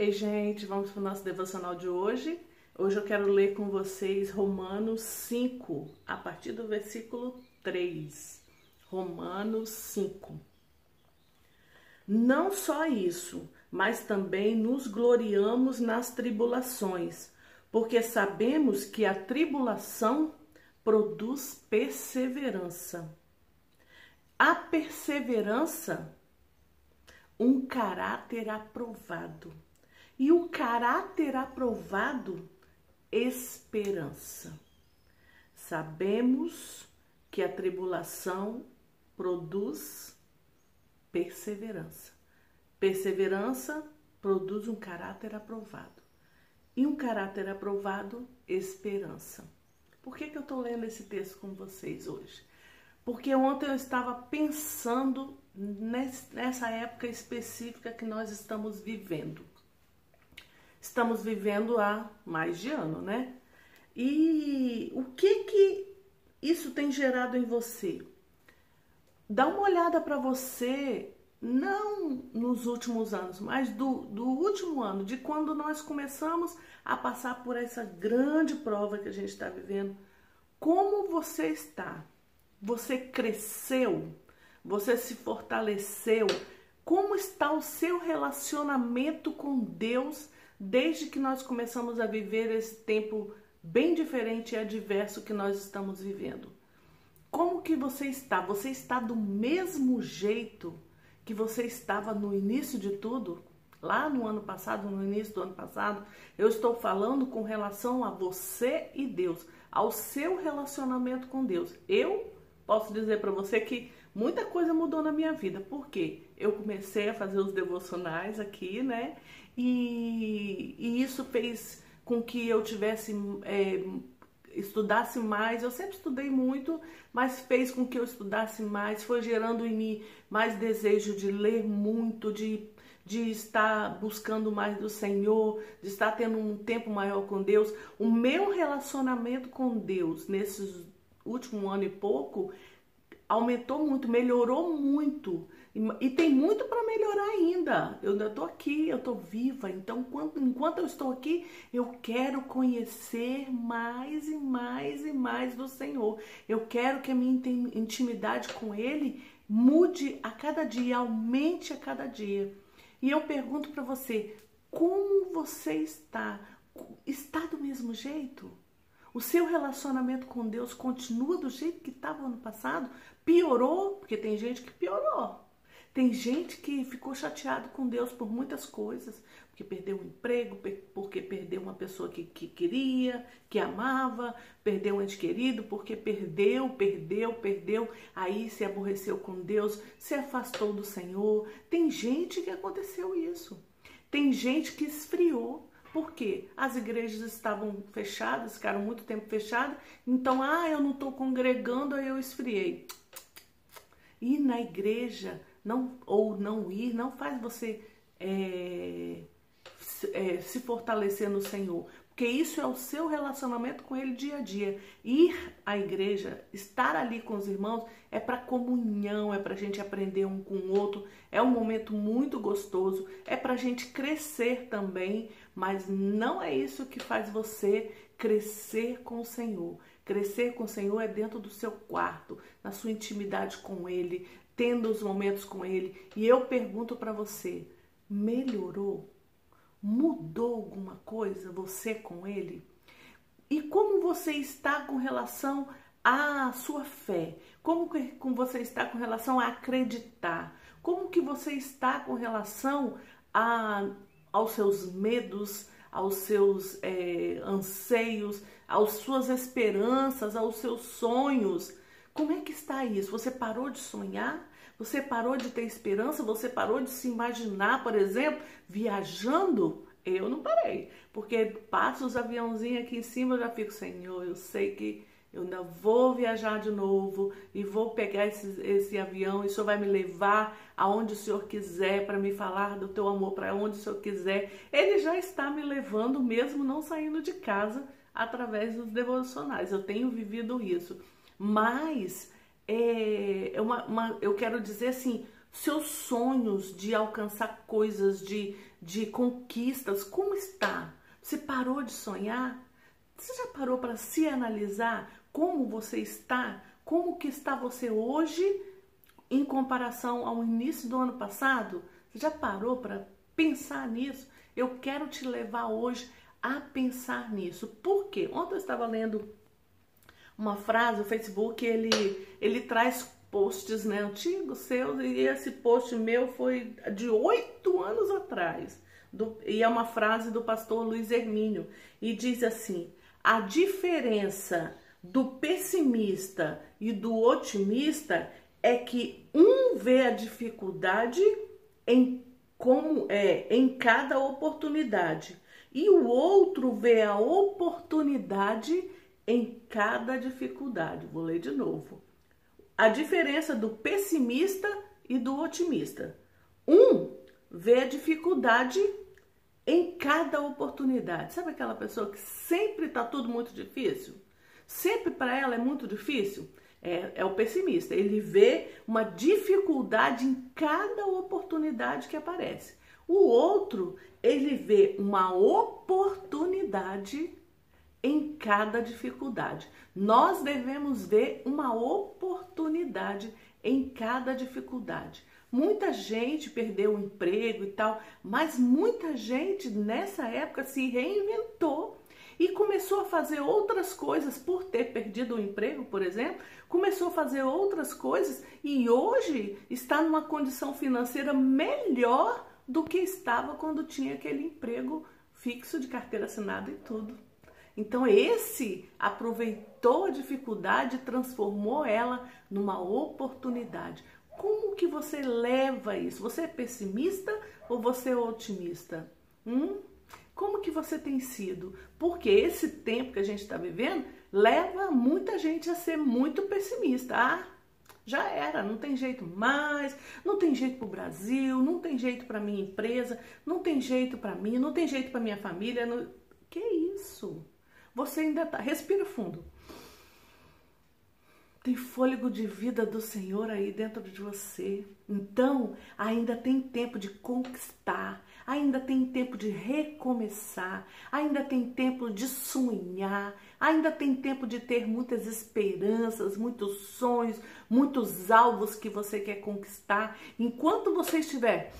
Ei, gente, vamos para o nosso devocional de hoje. Hoje eu quero ler com vocês Romanos 5, a partir do versículo 3. Romanos 5. Não só isso, mas também nos gloriamos nas tribulações, porque sabemos que a tribulação produz perseverança. A perseverança, um caráter aprovado. E o caráter aprovado, esperança. Sabemos que a tribulação produz perseverança. Perseverança produz um caráter aprovado. E um caráter aprovado, esperança. Por que, que eu estou lendo esse texto com vocês hoje? Porque ontem eu estava pensando nessa época específica que nós estamos vivendo. Estamos vivendo há mais de ano, né? E o que que isso tem gerado em você? Dá uma olhada para você, não nos últimos anos, mas do, do último ano, de quando nós começamos a passar por essa grande prova que a gente está vivendo. Como você está? Você cresceu? Você se fortaleceu? Como está o seu relacionamento com Deus desde que nós começamos a viver esse tempo bem diferente e adverso que nós estamos vivendo? Como que você está? Você está do mesmo jeito que você estava no início de tudo? Lá no ano passado, no início do ano passado, eu estou falando com relação a você e Deus, ao seu relacionamento com Deus. Eu posso dizer para você que muita coisa mudou na minha vida. Por quê? Eu comecei a fazer os devocionais aqui, né? E, e isso fez com que eu tivesse é, estudasse mais. Eu sempre estudei muito, mas fez com que eu estudasse mais, foi gerando em mim mais desejo de ler muito, de, de estar buscando mais do Senhor, de estar tendo um tempo maior com Deus. O meu relacionamento com Deus nesses último ano e pouco aumentou muito, melhorou muito. E, tem muito para melhorar ainda. Eu ainda estou aqui, eu estou viva. Então, enquanto, enquanto eu estou aqui, eu quero conhecer mais e mais e mais do Senhor. Eu quero que a minha intimidade com Ele mude a cada dia, aumente a cada dia. E eu pergunto para você, como você está? Está do mesmo jeito? O seu relacionamento com Deus continua do jeito que estava ano passado? Piorou? Porque tem gente que piorou. Tem gente que ficou chateado com Deus por muitas coisas, porque perdeu um emprego, porque perdeu uma pessoa que, que queria, que amava, perdeu um ente querido, porque perdeu, perdeu, perdeu, aí se aborreceu com Deus, se afastou do Senhor. Tem gente que aconteceu isso. Tem gente que esfriou. Por quê? As igrejas estavam fechadas, ficaram muito tempo fechadas, então, ah, eu não estou congregando, aí eu esfriei. E na igreja, não ou não ir, não faz você é, é, se fortalecer no Senhor, porque isso é o seu relacionamento com Ele dia a dia. Ir à igreja, estar ali com os irmãos, é para comunhão, é para a gente aprender um com o outro, é um momento muito gostoso, é para a gente crescer também, mas não é isso que faz você crescer com o Senhor. Crescer com o Senhor é dentro do seu quarto, na sua intimidade com Ele, tendo os momentos com Ele. E eu pergunto para você: melhorou? Mudou alguma coisa você com Ele? E como você está com relação à sua fé? Como que você está com relação a acreditar? Como que você está com relação a, aos seus medos, aos seus é, anseios, às suas esperanças, aos seus sonhos? Como é que está isso? Você parou de sonhar? Você parou de ter esperança? Você parou de se imaginar, por exemplo, viajando? Eu não parei, porque passa os aviãozinhos aqui em cima, eu já fico, Senhor, eu sei que eu ainda vou viajar de novo e vou pegar esse, esse avião e o Senhor vai me levar aonde o Senhor quiser para me falar do teu amor para onde o Senhor quiser. Ele já está me levando mesmo não saindo de casa através dos devocionais. Eu tenho vivido isso. Mas é, é uma, uma, eu quero dizer assim, seus sonhos de alcançar coisas, de, de conquistas, como está? Você parou de sonhar? Você já parou para se analisar como você está? Como que está você hoje em comparação ao início do ano passado? Você já parou para pensar nisso? Eu quero te levar hoje a pensar nisso. Por quê? Ontem eu estava lendo uma frase, o Facebook, ele, ele traz posts né, antigos seus, e esse post meu foi de oito anos atrás. Do, e é uma frase do pastor Luiz Hermínio, e diz assim: a diferença do pessimista e do otimista é que um vê a dificuldade em como é em cada oportunidade e o outro vê a oportunidade em cada dificuldade. Vou ler de novo. A diferença do pessimista e do otimista. Um vê a dificuldade em cada oportunidade. Sabe aquela pessoa que sempre está tudo muito difícil? Sempre para ela é muito difícil? É, é, o pessimista. Ele vê uma dificuldade em cada oportunidade que aparece. O outro, ele vê uma oportunidade em cada dificuldade. Nós devemos ver uma oportunidade em cada dificuldade. Muita gente perdeu o emprego e tal, mas muita gente nessa época se reinventou e começou a fazer outras coisas por ter perdido o emprego, por exemplo, começou a fazer outras coisas e hoje está numa condição financeira melhor do que estava quando tinha aquele emprego fixo de carteira assinada e tudo. Então esse aproveitou a dificuldade e transformou ela numa oportunidade. Como que você leva isso? Você é pessimista ou você é otimista? Hum? Como que você tem sido? Porque esse tempo que a gente está vivendo leva muita gente a ser muito pessimista. Ah, já era, não tem jeito mais, não tem jeito para o Brasil, não tem jeito para minha empresa, não tem jeito para mim, não tem jeito para minha família. Não... Que isso? Você ainda tá. Respira fundo. Tem fôlego de vida do Senhor aí dentro de você. Então, ainda tem tempo de conquistar, ainda tem tempo de recomeçar, ainda tem tempo de sonhar, ainda tem tempo de ter muitas esperanças, muitos sonhos, muitos alvos que você quer conquistar. Enquanto você estiver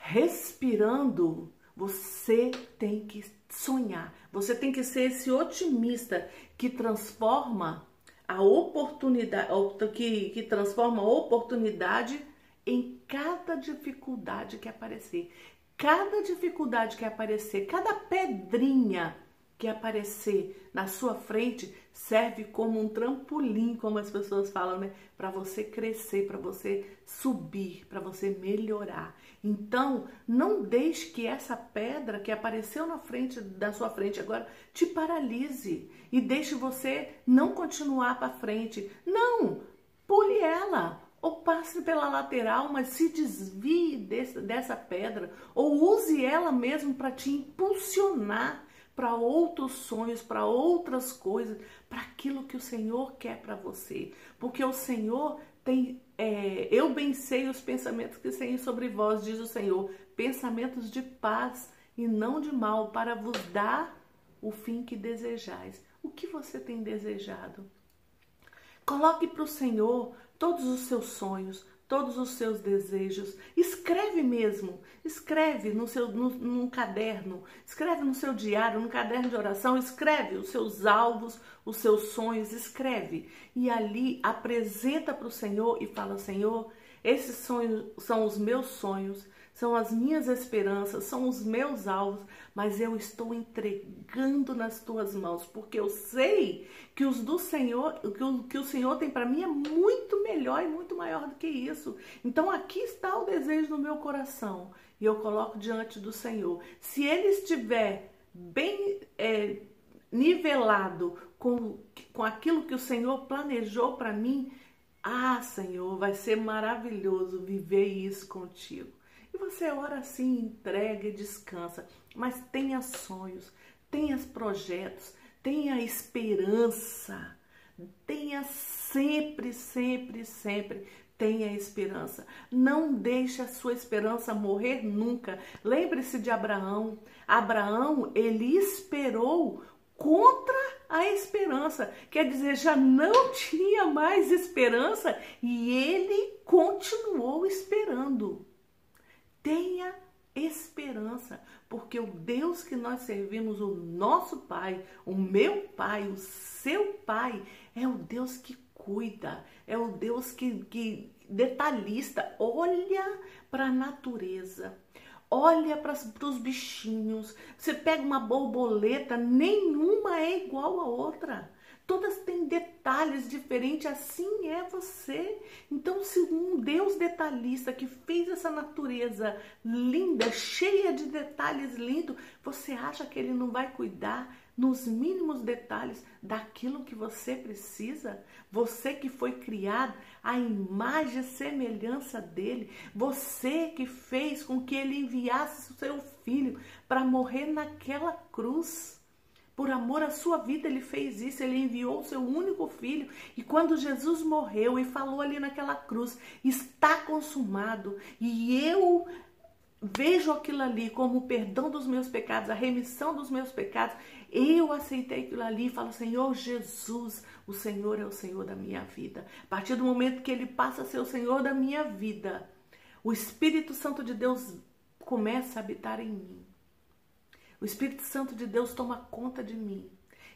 respirando, você tem que sonhar, você tem que ser esse otimista que transforma a oportunidade, que, que transforma a oportunidade em cada dificuldade que aparecer. Cada dificuldade que aparecer, cada pedrinha que aparecer na sua frente serve como um trampolim, como as pessoas falam, né? Para você crescer, para você subir, para você melhorar. Então, não deixe que essa pedra que apareceu na frente da sua frente agora te paralise e deixe você não continuar para frente. Não, pule ela ou passe pela lateral, mas se desvie desse, dessa pedra ou use ela mesmo para te impulsionar para outros sonhos, para outras coisas, para aquilo que o Senhor quer para você. Porque o Senhor tem, é, eu bem sei os pensamentos que têm sobre vós, diz o Senhor, pensamentos de paz e não de mal, para vos dar o fim que desejais. O que você tem desejado? Coloque para o Senhor todos os seus sonhos, todos os seus desejos. Escreve mesmo, escreve no seu no, num caderno, escreve no seu diário, no caderno de oração, escreve os seus alvos, os seus sonhos, escreve. E ali apresenta para o Senhor e fala: Senhor, esses sonhos são os meus sonhos, são as minhas esperanças, são os meus alvos, mas eu estou entregando nas tuas mãos, porque eu sei que os do Senhor, que o, que o Senhor tem para mim é muito melhor e muito maior do que isso. Então aqui está o desejo no meu coração e eu coloco diante do Senhor. Se ele estiver bem é, nivelado com, com aquilo que o Senhor planejou para mim, ah, Senhor, vai ser maravilhoso viver isso contigo. E você ora assim, entrega e descansa, mas tenha sonhos, tenha projetos, tenha esperança, tenha sempre, sempre, sempre tenha esperança. Não deixe a sua esperança morrer nunca. Lembre-se de Abraão. Abraão, ele esperou contra a esperança. Quer dizer, já não tinha mais esperança e ele continuou esperando. Tenha esperança, porque o Deus que nós servimos, o nosso Pai, o meu Pai, o seu Pai, é o Deus que cuida, é o Deus que, que detalhista, olha para a natureza, olha para os bichinhos. Você pega uma borboleta, nenhuma é igual a outra. Todas têm detalhes diferentes, assim é você. Então, se um Deus detalhista que fez essa natureza linda, cheia de detalhes lindos, você acha que ele não vai cuidar nos mínimos detalhes daquilo que você precisa? Você que foi criado à imagem e semelhança dele, você que fez com que ele enviasse o seu filho para morrer naquela cruz. Por amor à sua vida, ele fez isso, ele enviou o seu único filho. E quando Jesus morreu e falou ali naquela cruz: Está consumado, e eu vejo aquilo ali como o perdão dos meus pecados, a remissão dos meus pecados, eu aceitei aquilo ali e falo: Senhor Jesus, o Senhor é o Senhor da minha vida. A partir do momento que ele passa a ser o Senhor da minha vida, o Espírito Santo de Deus começa a habitar em mim. O Espírito Santo de Deus toma conta de mim.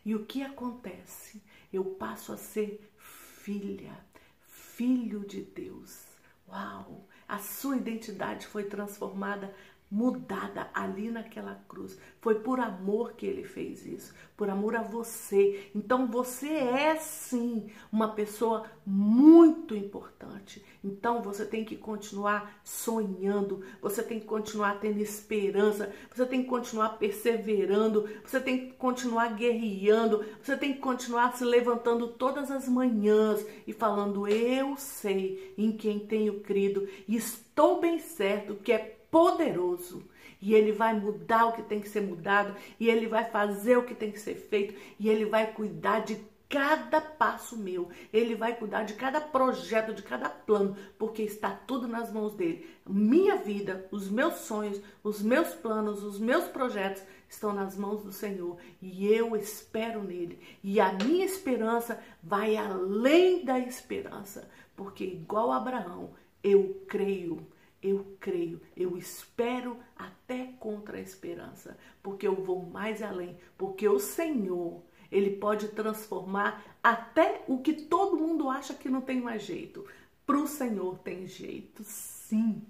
E o que acontece? Eu passo a ser filha, filho de Deus. Uau! A sua identidade foi transformada mudada ali naquela cruz. Foi por amor que ele fez isso, por amor a você. Então você é sim uma pessoa muito importante. Então você tem que continuar sonhando, você tem que continuar tendo esperança, você tem que continuar perseverando, você tem que continuar guerreando, você tem que continuar se levantando todas as manhãs e falando: Eu sei em quem tenho crido e estou bem certo que é poderoso. E ele vai mudar o que tem que ser mudado, e ele vai fazer o que tem que ser feito, e ele vai cuidar de cada passo meu. Ele vai cuidar de cada projeto, de cada plano, porque está tudo nas mãos dele. Minha vida, os meus sonhos, os meus planos, os meus projetos estão nas mãos do Senhor e eu espero nele. E a minha esperança vai além da esperança, porque igual Abraão, eu creio eu creio, eu espero até contra a esperança, porque eu vou mais além, porque o Senhor, ele pode transformar até o que todo mundo acha que não tem mais jeito. Para o Senhor tem jeito, sim.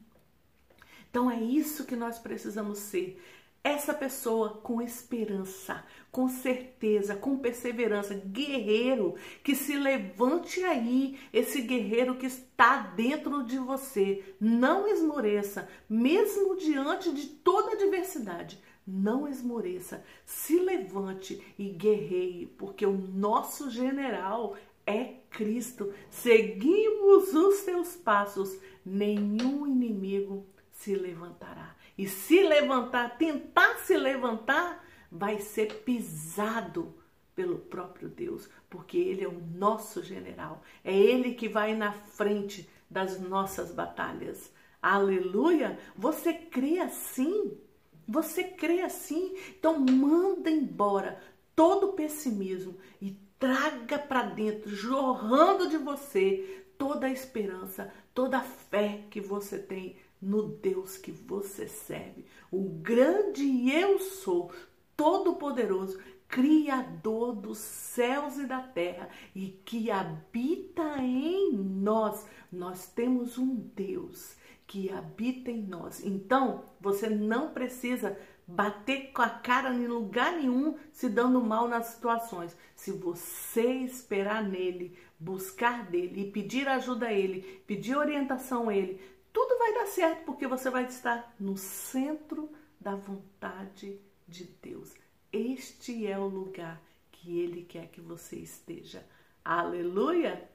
Então é isso que nós precisamos ser essa pessoa com esperança, com certeza, com perseverança, guerreiro, que se levante aí, esse guerreiro que está dentro de você. Não esmoreça, mesmo diante de toda adversidade. Não esmoreça, se levante e guerreie, porque o nosso general é Cristo. Seguimos os seus passos, nenhum inimigo se levantará. E se levantar, tentar se levantar, vai ser pisado pelo próprio Deus, porque Ele é o nosso general, é Ele que vai na frente das nossas batalhas. Aleluia! Você crê assim? Você crê assim? Então manda embora todo o pessimismo e traga para dentro, jorrando de você toda a esperança, toda a fé que você tem no Deus que você serve, o grande eu sou, todo-poderoso, Criador dos céus e da terra e que habita em nós. Nós temos um Deus que habita em nós. Então, você não precisa bater com a cara em lugar nenhum se dando mal nas situações. Se você esperar nele, buscar dele e pedir ajuda a ele, pedir orientação a ele, tudo vai dar certo porque você vai estar no centro da vontade de Deus. Este é o lugar que Ele quer que você esteja. Aleluia!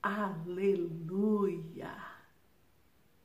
Aleluia!